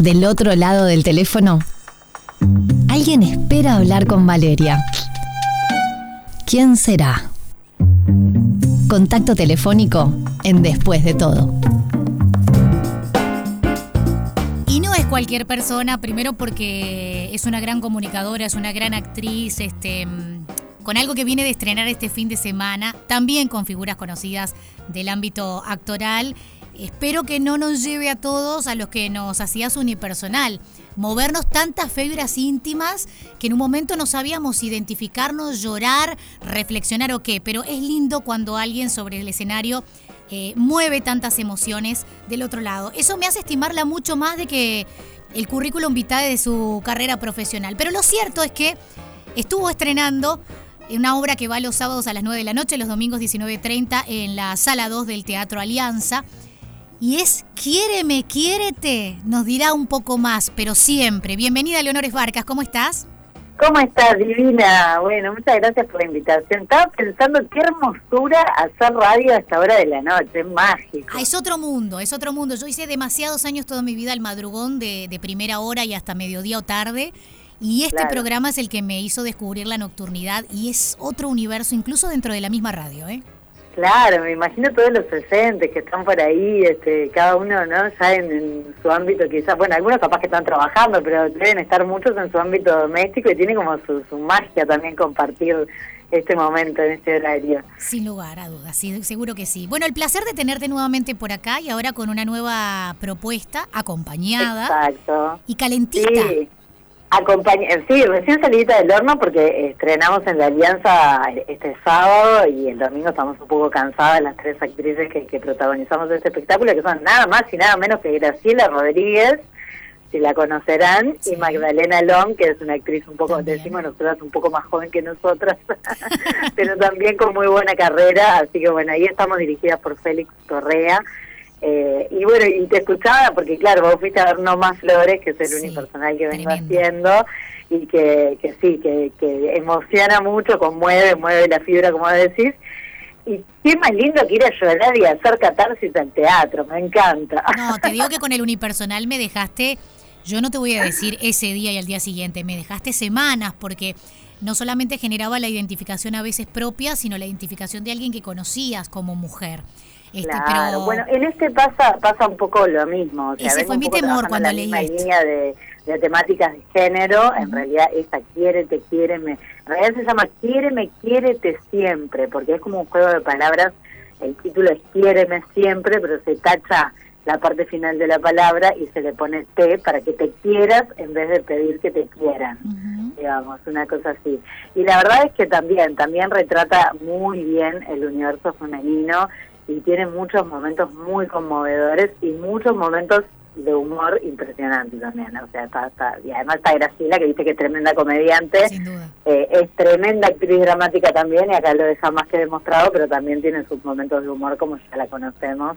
Del otro lado del teléfono, alguien espera hablar con Valeria. ¿Quién será? Contacto telefónico en Después de todo. Y no es cualquier persona, primero porque es una gran comunicadora, es una gran actriz, este, mm, con algo que viene de estrenar este fin de semana, también con figuras conocidas del ámbito actoral. Espero que no nos lleve a todos a los que nos hacía su unipersonal movernos tantas fibras íntimas que en un momento no sabíamos identificarnos, llorar, reflexionar o qué, pero es lindo cuando alguien sobre el escenario eh, mueve tantas emociones del otro lado. Eso me hace estimarla mucho más de que el currículum vitae de su carrera profesional. Pero lo cierto es que estuvo estrenando una obra que va los sábados a las 9 de la noche, los domingos 19.30 en la sala 2 del Teatro Alianza y es Quiéreme, quiérete. Nos dirá un poco más, pero siempre. Bienvenida, Leonores Vargas, ¿cómo estás? ¿Cómo estás, divina? Bueno, muchas gracias por la invitación. Estaba pensando qué hermosura hacer radio a esta hora de la noche, es mágico. Ah, es otro mundo, es otro mundo. Yo hice demasiados años toda mi vida al madrugón de, primera hora y hasta mediodía o tarde. Y este programa es el que me hizo descubrir la nocturnidad y es otro universo, incluso dentro de la misma radio, ¿eh? Claro, me imagino todos los presentes que están por ahí, este, cada uno, ¿no? Ya en, su ámbito quizás, bueno, algunos capaz que están trabajando, pero deben estar muchos en su ámbito doméstico y tiene como su, magia también compartir este momento en este horario. Sin lugar a dudas, sí, seguro que sí. Bueno, el placer de tenerte nuevamente por acá y ahora con una nueva propuesta acompañada Exacto. y calentita. Sí. Acompaña, sí, recién salidita del horno porque estrenamos en la Alianza este sábado y el domingo estamos un poco cansadas las tres actrices que, protagonizamos este espectáculo, que son nada más y nada menos que Graciela Rodríguez, si la conocerán, y Magdalena Long, que es una actriz un poco, decimos nosotras, un poco más joven que nosotras, pero también con muy buena carrera, así que bueno, ahí estamos dirigidas por Félix Correa. Eh, y bueno, y te escuchaba porque claro, vos fuiste a ver No Más Flores, que es el único personal que vengo haciendo, y que, que sí, que, que emociona mucho, conmueve, mueve la fibra, como decís. Y qué más lindo que ir a llorar y hacer catarsis al teatro, me encanta. No, te digo que con el unipersonal me dejaste, yo no te voy a decir ese día y al día siguiente, me dejaste semanas porque no solamente generaba la identificación a veces propia, sino la identificación de alguien que conocías como mujer. Este, claro, bueno, en este pasa pasa un poco lo mismo. O sea, Ese fue mi temor cuando leí la línea de, temáticas de género, en realidad esa quiere, te quiere, me, en realidad se llama quiere, me te siempre, porque es como un juego de palabras, el título es quiéreme siempre, pero se tacha la parte final de la palabra y se le pone te para que te quieras en vez de pedir que te quieran, digamos, una cosa así. Y la verdad es que también, también retrata muy bien el universo femenino y tiene muchos momentos muy conmovedores y muchos momentos de humor impresionante también. O sea, está, y además está Graciela, que dice que es tremenda comediante. Eh, es tremenda actriz dramática también, y acá lo deja más que demostrado, pero también tiene sus momentos de humor, como ya la conocemos,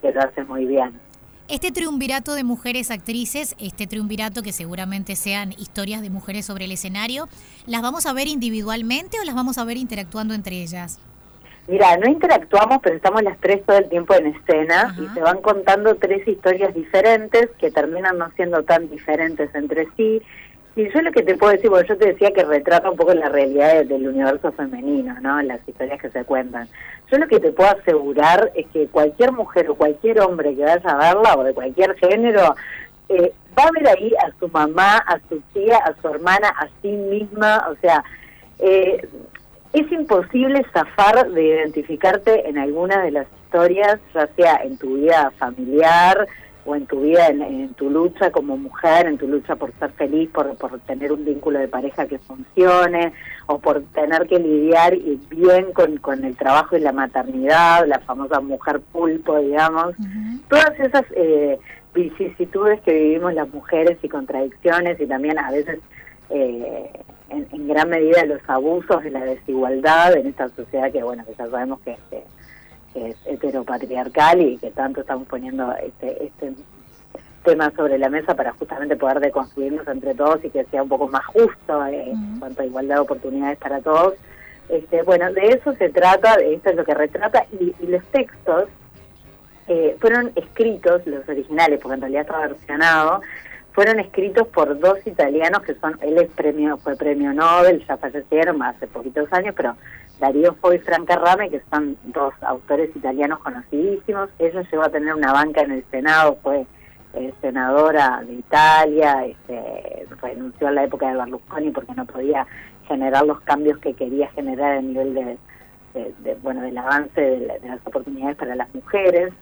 que lo hace muy bien. Este triunvirato de mujeres actrices, este triunvirato que seguramente sean historias de mujeres sobre el escenario, ¿las vamos a ver individualmente o las vamos a ver interactuando entre ellas? Mira, no interactuamos, pero estamos las tres todo el tiempo en escena y se van contando tres historias diferentes que terminan no siendo tan diferentes entre sí. Y yo lo que te puedo decir, porque yo te decía que retrata un poco la realidad del universo femenino, ¿no? Las historias que se cuentan. Yo lo que te puedo asegurar es que cualquier mujer o cualquier hombre que vaya a verla, o de cualquier género, eh, va a ver ahí a su mamá, a su tía, a su hermana, a sí misma, o sea, eh, es imposible zafar de identificarte en alguna de las historias, ya sea en tu vida familiar o en tu vida, en, tu lucha como mujer, en tu lucha por ser feliz, por, por, tener un vínculo de pareja que funcione, o por tener que lidiar bien con, con el trabajo y la maternidad, la famosa mujer pulpo, digamos. Todas esas eh, vicisitudes que vivimos las mujeres y contradicciones y también a veces... Eh, en, gran medida los abusos de la desigualdad en esta sociedad que, bueno, que ya sabemos que, es heteropatriarcal y que tanto estamos poniendo este, este tema sobre la mesa para justamente poder deconstruirnos entre todos y que sea un poco más justo eh, en cuanto a igualdad de oportunidades para todos. Este, bueno, de eso se trata, de esto es lo que retrata, y, los textos eh, fueron escritos, los originales, porque en realidad está versionado, fueron escritos por dos italianos que son, él es premio, fue premio Nobel, ya fallecieron hace poquitos años, pero Darío Fo y Franca Rame, que son dos autores italianos conocidísimos. Ella llegó a tener una banca en el Senado, fue eh, senadora de Italia, este, renunció a la época de Berlusconi porque no podía generar los cambios que quería generar a nivel de, bueno del avance de, las oportunidades para las mujeres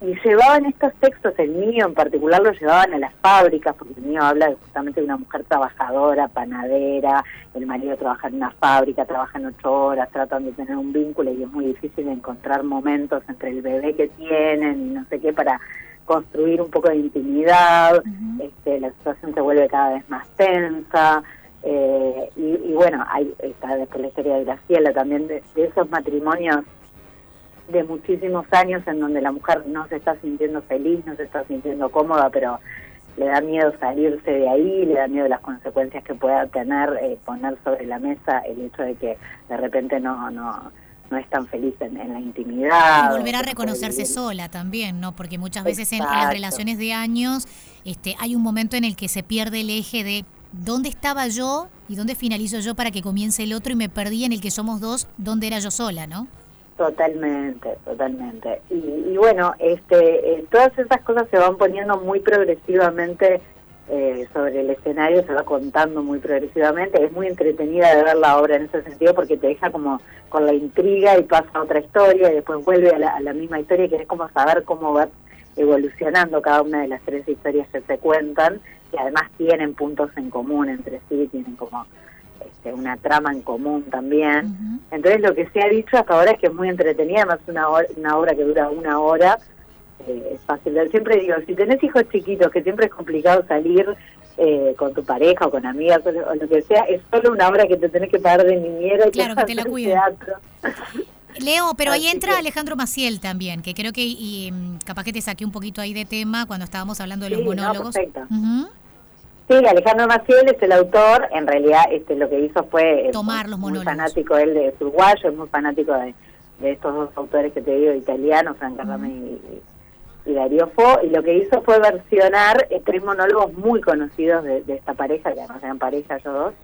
y llevaban estos textos, el mío en particular lo llevaban a las fábricas, porque el mío habla justamente de una mujer trabajadora, panadera, el marido trabaja en una fábrica, trabaja en ocho horas, tratan de tener un vínculo y es muy difícil encontrar momentos entre el bebé que tienen y no sé qué para construir un poco de intimidad, este, la situación se vuelve cada vez más tensa. Eh, y, bueno, hay está después la historia de Graciela también, de esos matrimonios de muchísimos años en donde la mujer no se está sintiendo feliz, no se está sintiendo cómoda, pero le da miedo salirse de ahí, le da miedo las consecuencias que pueda tener eh, poner sobre la mesa el hecho de que de repente no no no es tan feliz en, la intimidad. Y volver a reconocerse sola también, ¿no? Porque muchas veces en, las relaciones de años este, hay un momento en el que se pierde el eje de dónde estaba yo y dónde finalizo yo para que comience el otro y me perdí en el que somos dos, dónde era yo sola, ¿no? Totalmente, totalmente. Y, bueno, este, eh, todas esas cosas se van poniendo muy progresivamente eh, sobre el escenario, se va contando muy progresivamente. Es muy entretenida de ver la obra en ese sentido porque te deja como con la intriga y pasa a otra historia y después vuelve a la, a la misma historia y querés como saber cómo va evolucionando cada una de las tres historias que se cuentan, que además tienen puntos en común entre sí, tienen como este, una trama en común también. Entonces lo que se ha dicho hasta ahora es que es muy entretenida, además una, una obra que dura una hora, eh, es fácil. Siempre digo, si tenés hijos chiquitos, que siempre es complicado salir eh, con tu pareja o con amigas o, lo que sea, es solo una obra que te tenés que pagar de niñera y claro, que, te la Leo, pero ahí entra Alejandro Maciel también, que creo que y, mm, capaz que te saqué un poquito ahí de tema cuando estábamos hablando de los monólogos. Sí, Alejandro Maciel es el autor, en realidad este lo que hizo fue Tomar los muy fanático él de uruguayo, es muy fanático de, estos dos autores que te digo, italianos, Frank y, y, Darío Fo, y lo que hizo fue versionar tres monólogos muy conocidos de, esta pareja, que además eran pareja yo dos,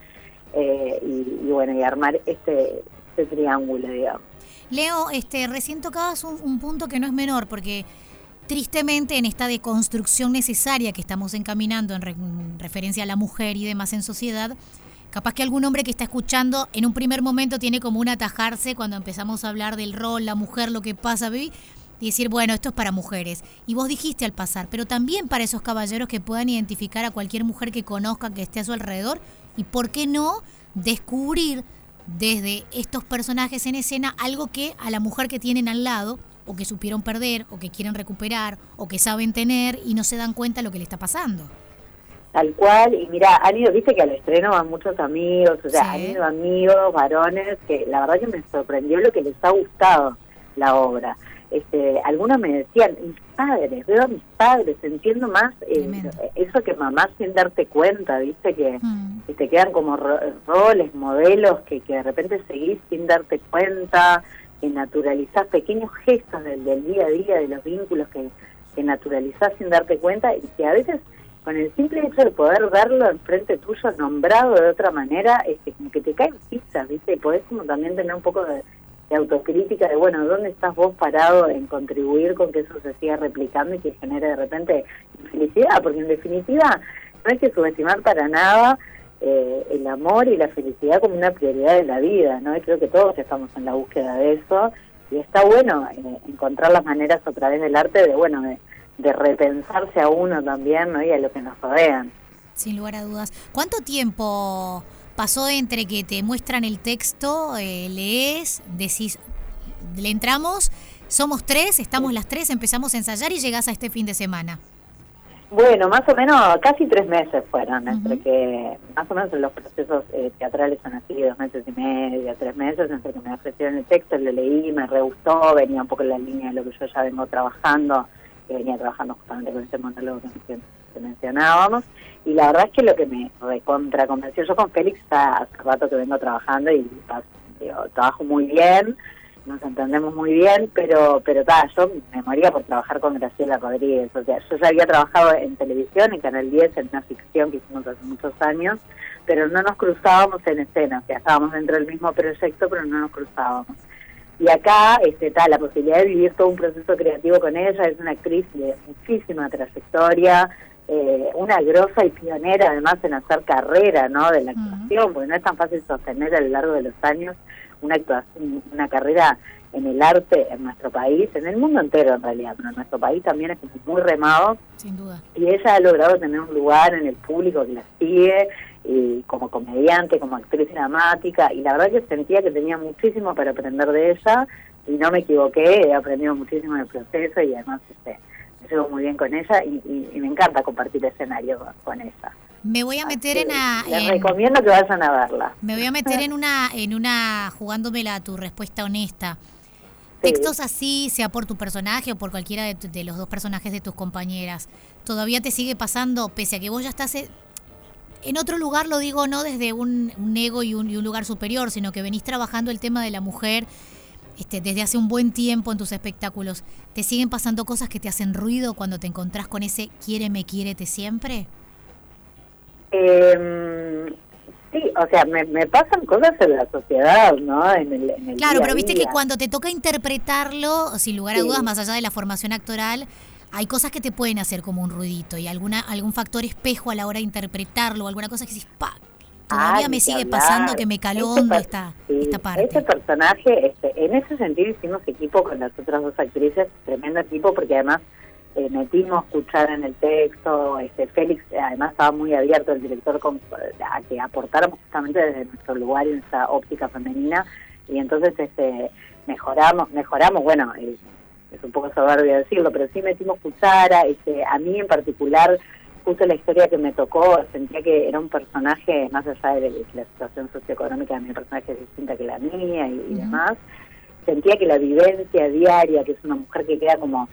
eh, y, bueno, y armar este, este triángulo, digamos. Leo, este, recién tocabas un punto que no es menor, porque tristemente en esta deconstrucción necesaria que estamos encaminando en, referencia a la mujer y demás en sociedad, capaz que algún hombre que está escuchando en un primer momento tiene como un atajarse cuando empezamos a hablar del rol, la mujer, lo que pasa, y decir, bueno, esto es para mujeres. Y vos dijiste al pasar, pero también para esos caballeros que puedan identificar a cualquier mujer que conozcan, que esté a su alrededor, y por qué no descubrir desde estos personajes en escena algo que a la mujer que tienen al lado o que supieron perder, o que quieren recuperar, o que saben tener y no se dan cuenta de lo que le está pasando. Tal cual, y mira, han ido, viste que al estreno van muchos amigos, o sea, han ido amigos, varones, que la verdad que me sorprendió lo que les ha gustado la obra. Este, algunos me decían, mis padres, veo a mis padres, entiendo más eh, eso que mamá sin darte cuenta, viste, que, mm. que te quedan como roles, modelos que, que de repente seguís sin darte cuenta, que naturalizás pequeños gestos del, día a día, de los vínculos que, que naturalizás sin darte cuenta y que a veces con el simple hecho de poder verlo enfrente tuyo nombrado de otra manera, este, como que te caen pizzas, ¿viste? Y podés como también tener un poco de, autocrítica de, bueno, ¿dónde estás vos parado en contribuir con que eso se siga replicando y que genere de repente felicidad? Porque en definitiva no hay que subestimar para nada eh, el amor y la felicidad como una prioridad de la vida, ¿no? Y creo que todos estamos en la búsqueda de eso y está bueno eh, encontrar las maneras a través del arte de, bueno, de, repensarse a uno también, ¿no? Y a lo que nos rodean. Sin lugar a dudas. ¿Cuánto tiempo pasó entre que te muestran el texto, eh, lees, decís, le entramos, somos tres, estamos las tres, empezamos a ensayar y llegás a este fin de semana? Bueno, más o menos casi tres meses fueron, entre que más o menos los procesos eh, teatrales son así, dos meses y medio, tres meses, entre que me ofrecieron el texto, lo leí, me re gustó, venía un poco en la línea de lo que yo ya vengo trabajando, que venía trabajando justamente con ese monólogo que, mencionábamos, y la verdad es que lo que me recontra convenció, yo con Félix hace rato que vengo trabajando y trabajo muy bien, nos entendemos muy bien, pero pero ta, yo me moría por trabajar con Graciela Rodríguez. O sea, yo ya había trabajado en televisión, en Canal 10, en una ficción que hicimos hace muchos años, pero no nos cruzábamos en escena. O sea, estábamos dentro del mismo proyecto, pero no nos cruzábamos. Y acá está la posibilidad de vivir todo un proceso creativo con ella. Es una actriz de muchísima trayectoria, eh, una grosa y pionera además en hacer carrera ¿no? de la actuación, porque no es tan fácil sostener a lo largo de los años una, actuación, una carrera en el arte en nuestro país, en el mundo entero en realidad, pero en nuestro país también es muy remado. Sin duda. Y ella ha logrado tener un lugar en el público que la sigue, y como comediante, como actriz dramática, y la verdad que sentía que tenía muchísimo para aprender de ella, y no me equivoqué, he aprendido muchísimo en el proceso, y además este, me llevo muy bien con ella, y, me encanta compartir escenario con ella. Me voy a meter en una. Les recomiendo que vayan a verla. Me voy a meter en una, en una, jugándomela a tu respuesta honesta. Textos así, sea por tu personaje o por cualquiera de, los dos personajes de tus compañeras, ¿todavía te sigue pasando, pese a que vos ya estás en otro lugar, lo digo no desde un, ego y un, y un, lugar superior, sino que venís trabajando el tema de la mujer este, desde hace un buen tiempo en tus espectáculos? ¿Te siguen pasando cosas que te hacen ruido cuando te encontrás con ese quiéreme, quiérete siempre? Eh, sí, o sea, me, pasan cosas en la sociedad, ¿no? En el, claro, pero viste que cuando te toca interpretarlo, sin lugar a dudas, más allá de la formación actoral, hay cosas que te pueden hacer como un ruidito y alguna algún factor espejo a la hora de interpretarlo, alguna cosa que dices, pa, todavía me sigue pasando que me caló esta, esta parte. Este personaje, este, en ese sentido hicimos equipo con las otras dos actrices, tremendo equipo, porque además eh, metimos escuchar en el texto, este Félix además estaba muy abierto el director a que aportáramos justamente desde nuestro lugar en esa óptica femenina y entonces este mejoramos, mejoramos, bueno, es, un poco soberbio decirlo, pero sí metimos cuchara, este, a mí en particular justo la historia que me tocó, sentía que era un personaje, más allá de la situación socioeconómica de mi personaje es distinta que la mía y demás, sentía que la vivencia diaria, que es una mujer que queda como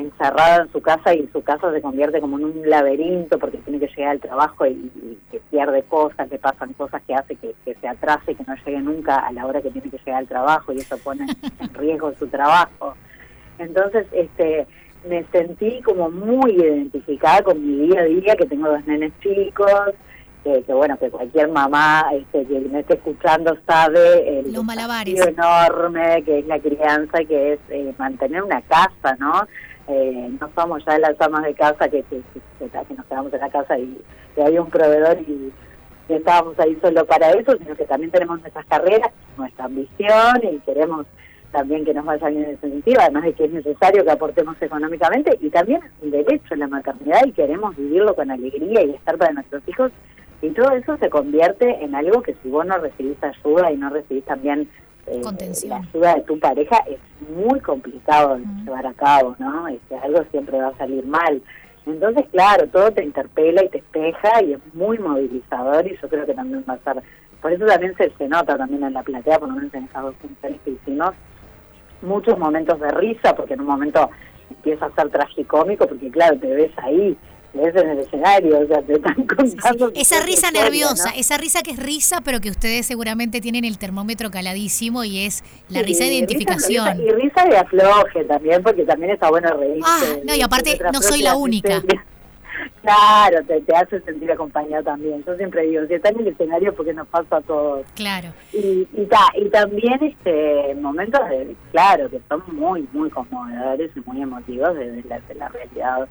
encerrada en su casa y su casa se convierte como en un laberinto porque tiene que llegar al trabajo y, que pierde cosas, que pasan cosas que hace que, se atrase, y que no llegue nunca a la hora que tiene que llegar al trabajo y eso pone en riesgo su trabajo. Entonces, este me sentí como muy identificada con mi día a día, que tengo dos nenes chicos, que, bueno, que cualquier mamá este, que me esté escuchando sabe el desafío enorme que es la crianza, que es eh, mantener una casa, ¿no? Eh, no somos ya las amas de casa que, que, nos quedamos en la casa y que hay un proveedor y, estábamos ahí solo para eso, sino que también tenemos nuestras carreras, nuestra ambición y queremos también que nos vaya bien en ese sentido, además de que es necesario que aportemos económicamente y también un derecho en la maternidad y queremos vivirlo con alegría y estar para nuestros hijos y todo eso se convierte en algo que si vos no recibís ayuda y no recibís también eh, la ayuda de tu pareja es muy complicado de llevar a cabo, ¿no? Este, algo siempre va a salir mal. Entonces, claro, todo te interpela y te espeja y es muy movilizador y yo creo que también va a ser, por eso también se, se nota también en la platea, por lo menos en esas dos funciones que hicimos, muchos momentos de risa, porque en un momento empieza a ser tragicómico, porque claro, te ves ahí en el escenario, o sea, te están contando. Esa risa nerviosa, esa risa que es risa, pero que ustedes seguramente tienen el termómetro caladísimo y es la risa de identificación. y risa de afloje también, porque también está bueno reírse. Ah, no, y aparte no soy la única. Claro, te, te, hace sentir acompañado también. Yo siempre digo, si está en el escenario, porque nos pasa a todos. Claro. Y, y, y también este momentos, de, claro, que son muy, muy conmovedores y muy emotivos desde la, de la realidad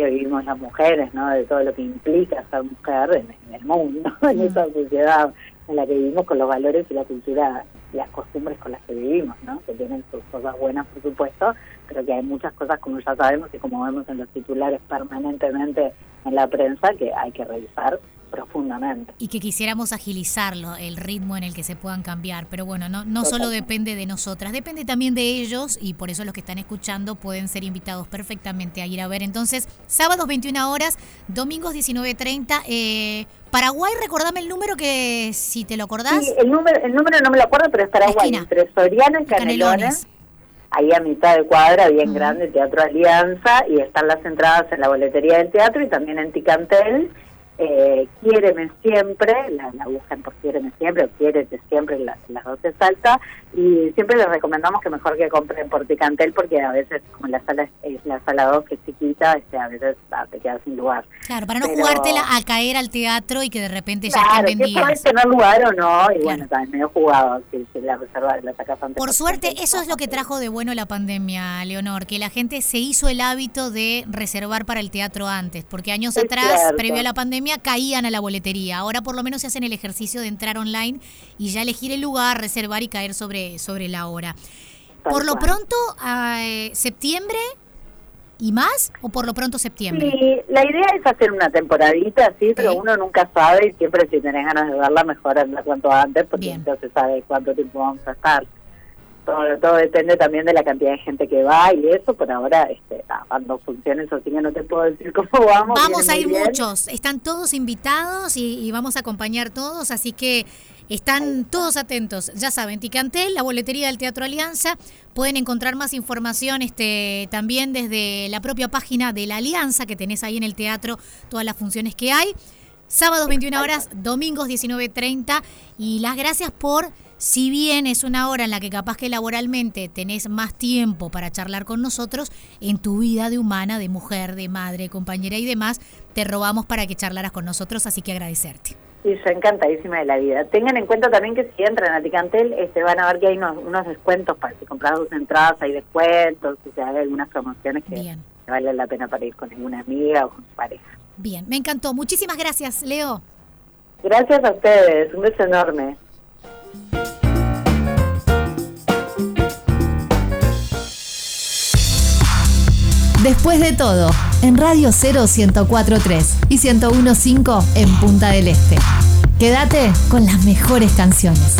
que vivimos las mujeres, ¿no? De todo lo que implica ser mujer en, el mundo, en mm. esa sociedad en la que vivimos con los valores y la cultura y las costumbres con las que vivimos, ¿no? Que tienen sus cosas buenas, por supuesto, pero que hay muchas cosas, como ya sabemos y como vemos en los titulares permanentemente en la prensa, que hay que revisar profundamente. Y que quisiéramos agilizarlo, el ritmo en el que se puedan cambiar. Pero bueno, no, no solo depende de nosotras, depende también de ellos y por eso los que están escuchando pueden ser invitados perfectamente a ir a ver. Entonces, sábados 21 horas, domingos 19.30. Eh, Paraguay, recordame el número que si te lo acordás. Sí, el número, el número no me lo acuerdo, pero es Paraguay, entre Soriano y Canelones. Ahí a mitad de cuadra, bien grande, Teatro Alianza, y están las entradas en la boletería del teatro y también en Ticantel eh, Quiéreme Siempre, la, la, buscan por Quiéreme Siempre o Quiérete Siempre, las, las dos se salta, y siempre les recomendamos que mejor que compren por Ticantel porque a veces como la sala es la sala 2 que es chiquita, este, a veces ah, te quedas sin lugar. Claro, para no jugártela a caer al teatro y que de repente ya claro, estén vendidas. tener lugar o no, y bueno, también medio jugado si, la reserva la sacas antes. Por suerte, eso es lo que trajo de bueno la pandemia, Leonor, que la gente se hizo el hábito de reservar para el teatro antes, porque años atrás, previo a la pandemia, caían a la boletería. Ahora por lo menos se hacen el ejercicio de entrar online y ya elegir el lugar, reservar y caer sobre, sobre la hora. por lo pronto, eh, septiembre y más o por lo pronto septiembre? Sí, la idea es hacer una temporadita, sí, pero uno nunca sabe y siempre si tenés ganas de verla mejor anda cuanto antes porque entonces sabe cuánto tiempo vamos a estar todo, depende también de la cantidad de gente que va y eso, por ahora este, cuando funciones así que no te puedo decir cómo vamos. Vamos a ir muchos, están todos invitados y, vamos a acompañar todos, así que están todos atentos. Ya saben, Ticantel, la boletería del Teatro Alianza, pueden encontrar más información este, también desde la propia página de la Alianza que tenés ahí en el teatro, todas las funciones que hay. Sábados 21 horas, domingos 19.30 y las gracias por si bien es una hora en la que capaz que laboralmente tenés más tiempo para charlar con nosotros, en tu vida de humana, de mujer, de madre, compañera y demás, te robamos para que charlaras con nosotros, así que agradecerte. Y yo encantadísima de la vida. Tengan en cuenta también que si entran a Ticantel, este, van a ver que hay unos, descuentos para si compras dos entradas, hay descuentos, si se hay algunas promociones que vale la pena para ir con alguna amiga o con su pareja. Bien, me encantó. Muchísimas gracias, Leo. Gracias a ustedes, un beso enorme. Después de todo, en Radio 0 1043 y 1015 en Punta del Este. Quédate con las mejores canciones.